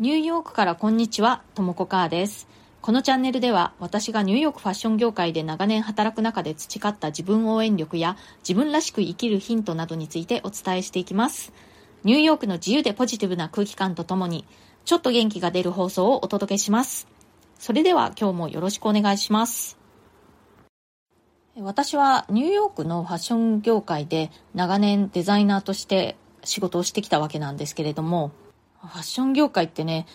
ニューヨークからこんにちは、ともこかーです。このチャンネルでは私がニューヨークファッション業界で長年働く中で培った自分応援力や自分らしく生きるヒントなどについてお伝えしていきます。ニューヨークの自由でポジティブな空気感とともにちょっと元気が出る放送をお届けします。それでは今日もよろしくお願いします。私はニューヨークのファッション業界で長年デザイナーとして仕事をしてきたわけなんですけれども、ファッション業界ってね、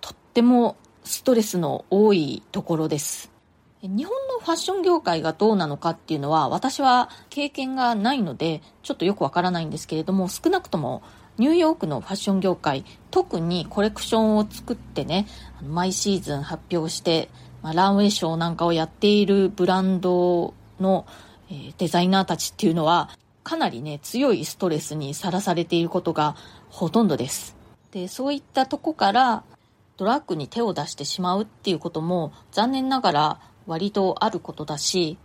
とってもストレスの多いところです。日本のファッション業界がどうなのかっていうのは私は経験がないのでちょっとよくわからないんですけれども少なくともニューヨークのファッション業界特にコレクションを作ってね毎シーズン発表して、まあ、ランウェイショーなんかをやっているブランドの、えデザイナーたちっていうのはかなりね強いストレスにさらされていることがほとんどですでそういったとこからドラッグに手を出してしまうっていうことも残念ながら割とあることだし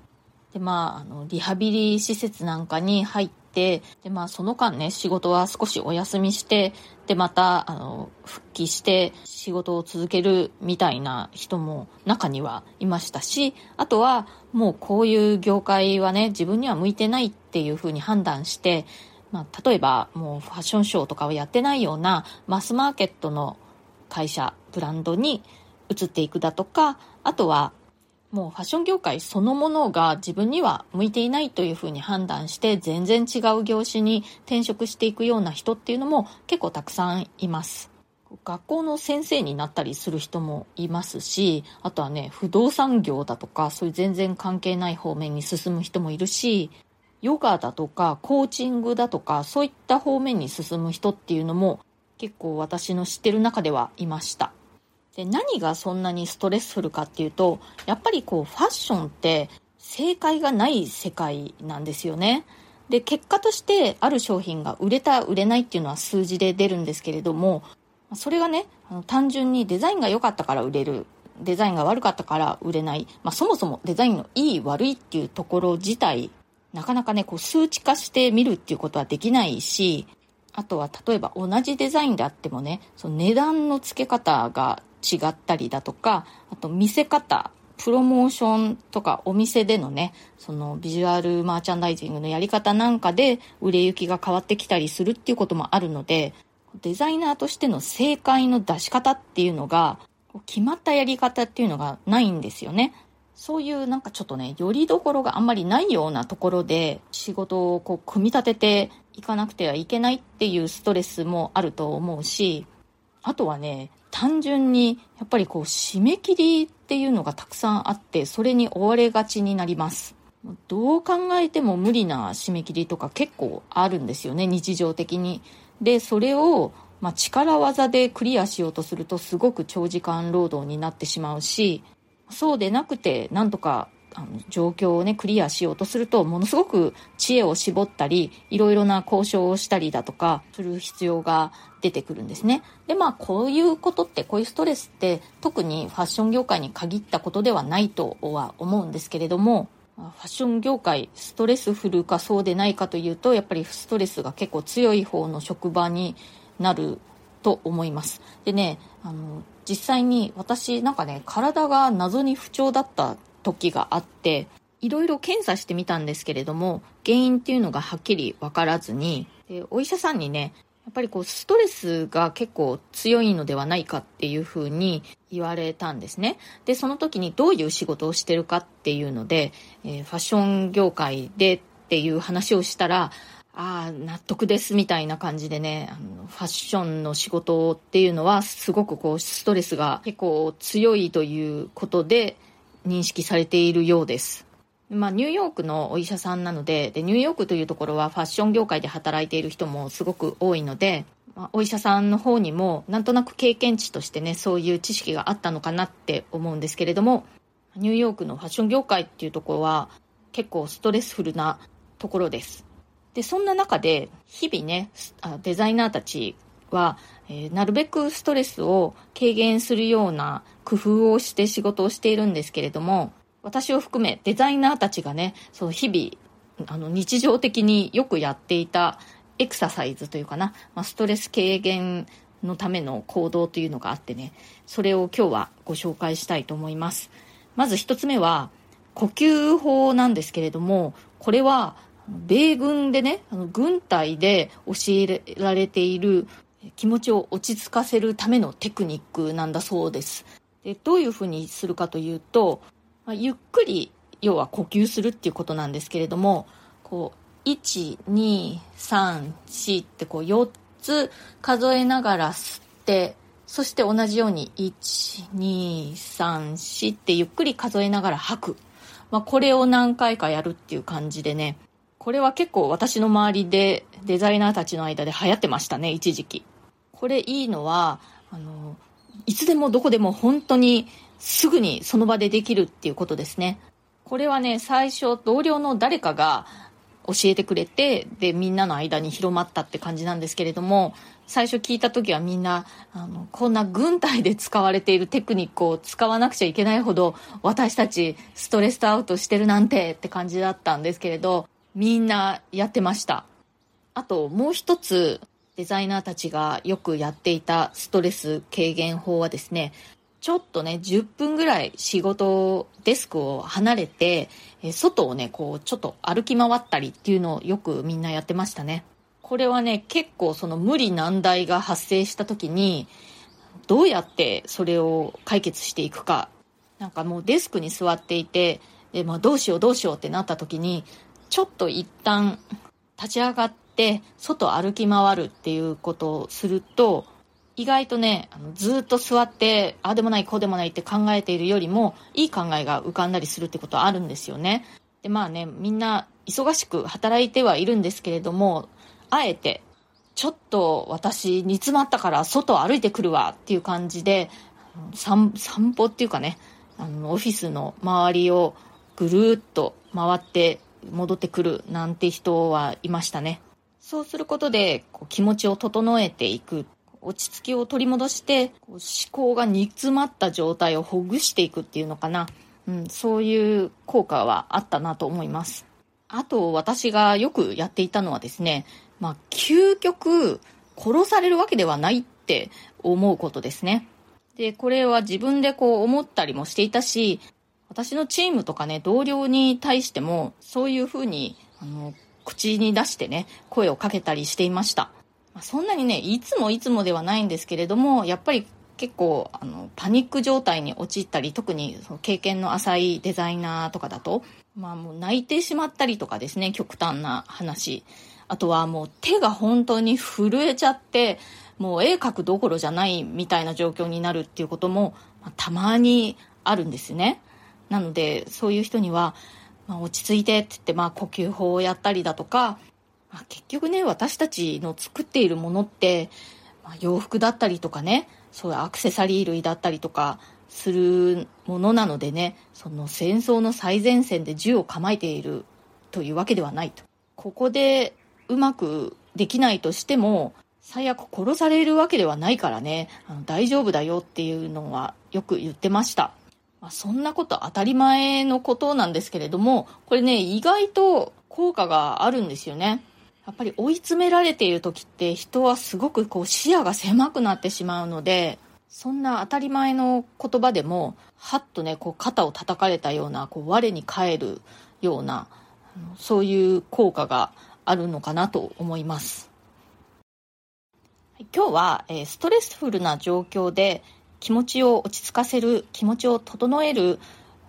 でまああのリハビリ施設なんかに入ってでまあその間ね仕事は少しお休みしてでまたあの復帰して仕事を続けるみたいな人も中にはいましたしあとはもうこういう業界はね自分には向いてないっていうふうに判断してまあ、例えばもうファッションショーとかをやってないようなマスマーケットの会社ブランドに移っていくだとかあとはもうファッション業界そのものが自分には向いていないというふうに判断して全然違う業種に転職していくような人っていうのも結構たくさんいます。学校の先生になったりする人もいますしあとはね不動産業だとかそういう全然関係ない方面に進む人もいるしヨガだとかコーチングだとかそういった方面に進む人っていうのも結構私の知ってる中ではいました。で何がそんなにストレスフルかっていうとやっぱりこうファッションって正解がない世界なんですよね。で結果としてある商品が売れた売れないっていうのは数字で出るんですけれどもそれがね単純にデザインが良かったから売れるデザインが悪かったから売れない、まあ、そもそもデザインのいい悪いっていうところ自体なかなかねこう数値化してみるっていうことはできないしあとは例えば同じデザインであってもねその値段の付け方が違ったりだとかあと見せ方プロモーションとかお店でのねそのビジュアルマーチャンダイジングのやり方なんかで売れ行きが変わってきたりするっていうこともあるのでデザイナーとしての正解の出し方っていうのが決まったやり方っていうのがないんですよね。そういうなんかちょっとね、よりどころがあんまりないようなところで仕事をこう組み立てていかなくてはいけないっていうストレスもあると思うし、あとはね、単純にやっぱりこう締め切りっていうのがたくさんあって、それに追われがちになります。どう考えても無理な締め切りとか結構あるんですよね、日常的に。で、それをまあ、力技でクリアしようとするとすごく長時間労働になってしまうし、そうでなくてなんとかあの状況をねクリアしようとするとものすごく知恵を絞ったりいろいろな交渉をしたりだとかする必要が出てくるんですね。でまあこういうことってこういうストレスって特にファッション業界に限ったことではないとは思うんですけれどもファッション業界ストレスフルかそうでないかというとやっぱりストレスが結構強い方の職場になると思います。でねあの実際に私なんかね体が謎に不調だった時があっていろいろ検査してみたんですけれども原因っていうのがはっきり分からずにでお医者さんにねやっぱりこうストレスが結構強いのではないかっていうふうに言われたんですね。でその時にどういう仕事をしてるかっていうので、えーファッション業界でっていう話をしたらああ、納得ですみたいな感じでね、あの、ファッションの仕事っていうのはすごくこう、ストレスが結構強いということで認識されているようです。まあ、ニューヨークのお医者さんなのでで、ニューヨークというところはファッション業界で働いている人もすごく多いので、まあ、お医者さんの方にもなんとなく経験値としてね、そういう知識があったのかなって思うんですけれども、ニューヨークのファッション業界っていうところは結構ストレスフルなところです。でそんな中で日々ねデザイナーたちは、えーなるべくストレスを軽減するような工夫をして仕事をしているんですけれども私を含めデザイナーたちがねその日々あの日常的によくやっていたエクササイズというかな、まあ、ストレス軽減のための行動というのがあってねそれを今日はご紹介したいと思います。まず1つ目は呼吸法なんですけれどもこれは米軍でねあの軍隊で教えられている気持ちを落ち着かせるためのテクニックなんだそうです。でどういうふうにするかというと、まあ、ゆっくり要は呼吸するっていうことなんですけれどもこう1234ってこう4つ数えながら吸ってそして同じように1234ってゆっくり数えながら吐く、まあ、これを何回かやるっていう感じでねこれは結構私の周りでデザイナーたちの間で流行ってましたね一時期。これいいのはあのいつでもどこでも本当にすぐにその場でできるっていうことですね。これはね最初同僚の誰かが教えてくれてでみんなの間に広まったって感じなんですけれども最初聞いた時はみんなあのこんな軍隊で使われているテクニックを使わなくちゃいけないほど私たちストレスアウトしてるなんてって感じだったんですけれどみんなやってました。あともう一つデザイナーたちがよくやっていたストレス軽減法はですね、ちょっとね、10分ぐらい仕事デスクを離れて、外をね、こう、ちょっと歩き回ったりっていうのをよくみんなやってましたね。これはね、結構その無理難題が発生した時に、どうやってそれを解決していくか。なんかもうデスクに座っていて、でまあ、どうしようどうしようってなった時に、ちょっと一旦立ち上がって外歩き回るっていうことをすると意外とねあのずっと座ってああでもないこうでもないって考えているよりもいい考えが浮かんだりするってことはあるんですよね。でまあねみんな忙しく働いてはいるんですけれどもあえてちょっと私煮詰まったから外歩いてくるわっていう感じで散歩っていうかねあのオフィスの周りをぐるっと回って戻ってくるなんて人はいましたね。そうすることでこう気持ちを整えていく。落ち着きを取り戻して思考が煮詰まった状態をほぐしていくっていうのかな。うん、そういう効果はあったなと思います。あと私がよくやっていたのはですね、まあ、究極殺されるわけではないって思うことですね。で、これは自分でこう思ったりもしていたし、私のチームとかね、同僚に対しても、そういうふうに、あの、口に出してね、声をかけたりしていました。まそんなにね、いつもいつもではないんですけれども、やっぱり結構、あの、パニック状態に陥ったり、特にその経験の浅いデザイナーとかだと、まあもう泣いてしまったりとかですね、極端な話。あとはもう手が本当に震えちゃって、もう絵描くどころじゃないみたいな状況になるっていうことも、まあ、たまにあるんですね。なのでそういう人には、まあ、落ち着いてって言って、まあ、呼吸法をやったりだとか、まあ、結局ね私たちの作っているものって、まあ、洋服だったりとかねそういうアクセサリー類だったりとかするものなのでねその戦争の最前線で銃を構えているというわけではないと。ここでうまくできないとしても最悪殺されるわけではないからねあの大丈夫だよっていうのはよく言ってました。まあ、そんなこと当たり前のことなんですけれども、これね、意外と効果があるんですよね。やっぱり追い詰められている時って人はすごくこう視野が狭くなってしまうので、そんな当たり前の言葉でも、はっとね、こう肩を叩かれたような、こう我に返るような、そういう効果があるのかなと思います。今日は、えストレスフルな状況で気持ちを落ち着かせる気持ちを整える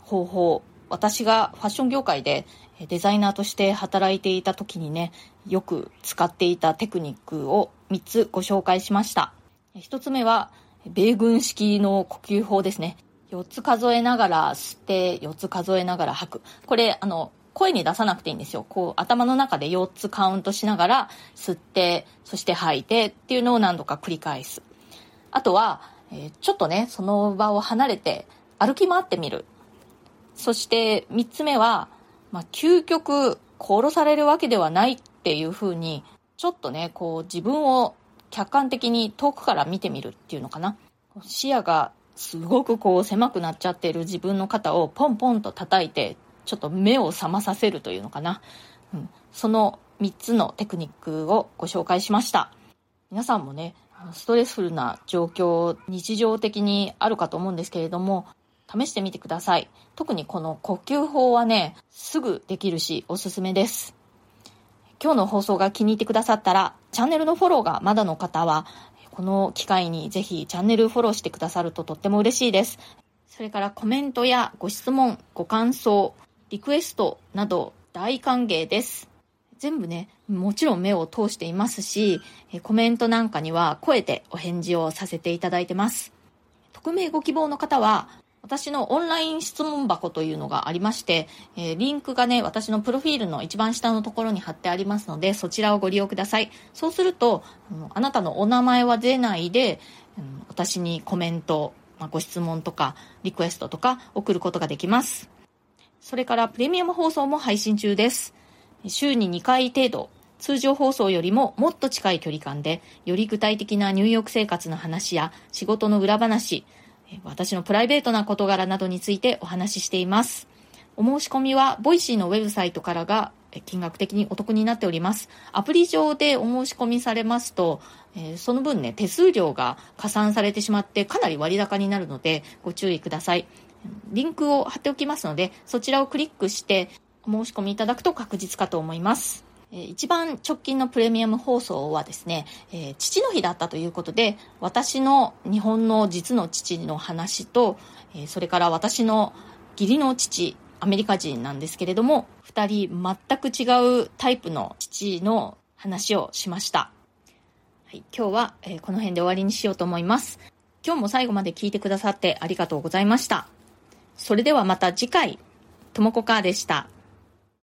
方法私がファッション業界でデザイナーとして働いていた時にねよく使っていたテクニックを3つご紹介しました1つ目は米軍式の呼吸法ですね4つ数えながら吸って4つ数えながら吐くこれあの声に出さなくていいんですよ。こう頭の中で4つカウントしながら吸って、そして吐いてっていうのを何度か繰り返す。あとは、えちょっとね、その場を離れて歩き回ってみる。そして3つ目は、まあ、究極殺されるわけではないっていうふうに、ちょっとね、こう自分を客観的に遠くから見てみるっていうのかな。視野がすごくこう狭くなっちゃってる自分の肩をポンポンと叩いて、ちょっと目を覚まさせるというのかな。うん、その3つのテクニックをご紹介しました。皆さんもね、ストレスフルな状況、日常的にあるかと思うんですけれども、試してみてください。特にこの呼吸法はね、すぐできるし、おすすめです。今日の放送が気に入ってくださったら、チャンネルのフォローがまだの方は、この機会にぜひチャンネルフォローしてくださるととっても嬉しいです。それからコメントやご質問、ご感想、リクエストなど大歓迎です。全部ね、もちろん目を通していますし、コメントなんかには声でお返事をさせていただいてます。匿名ご希望の方は、私のオンライン質問箱というのがありまして、え、リンクがね、私のプロフィールの一番下のところに貼ってありますので、そちらをご利用ください。そうすると、あなたのお名前は出ないで、私にコメント、ま、ご質問とか、リクエストとか送ることができます。それからプレミアム放送も配信中です。週に2回程度、通常放送よりももっと近い距離感で、より具体的なニューヨーク生活の話や仕事の裏話、私のプライベートな事柄などについてお話ししています。お申し込みは、 Voicy のウェブサイトからが金額的にお得になっております。アプリ上でお申し込みされますと、え、その分ね、手数料が加算されてしまってかなり割高になるのでご注意ください。リンクを貼っておきますので、そちらをクリックしてお申し込みいただくと確実かと思います。一番直近のプレミアム放送はですね、えー、父の日だったということで、私の日本の実の父の話と、えー、それから私の義理の父、アメリカ人なんですけれども、二人全く違うタイプの父の話をしました。はい、今日は、えー、この辺で終わりにしようと思います。今日も最後まで聞いてくださってありがとうございました。それではまた次回、ともこかーでした。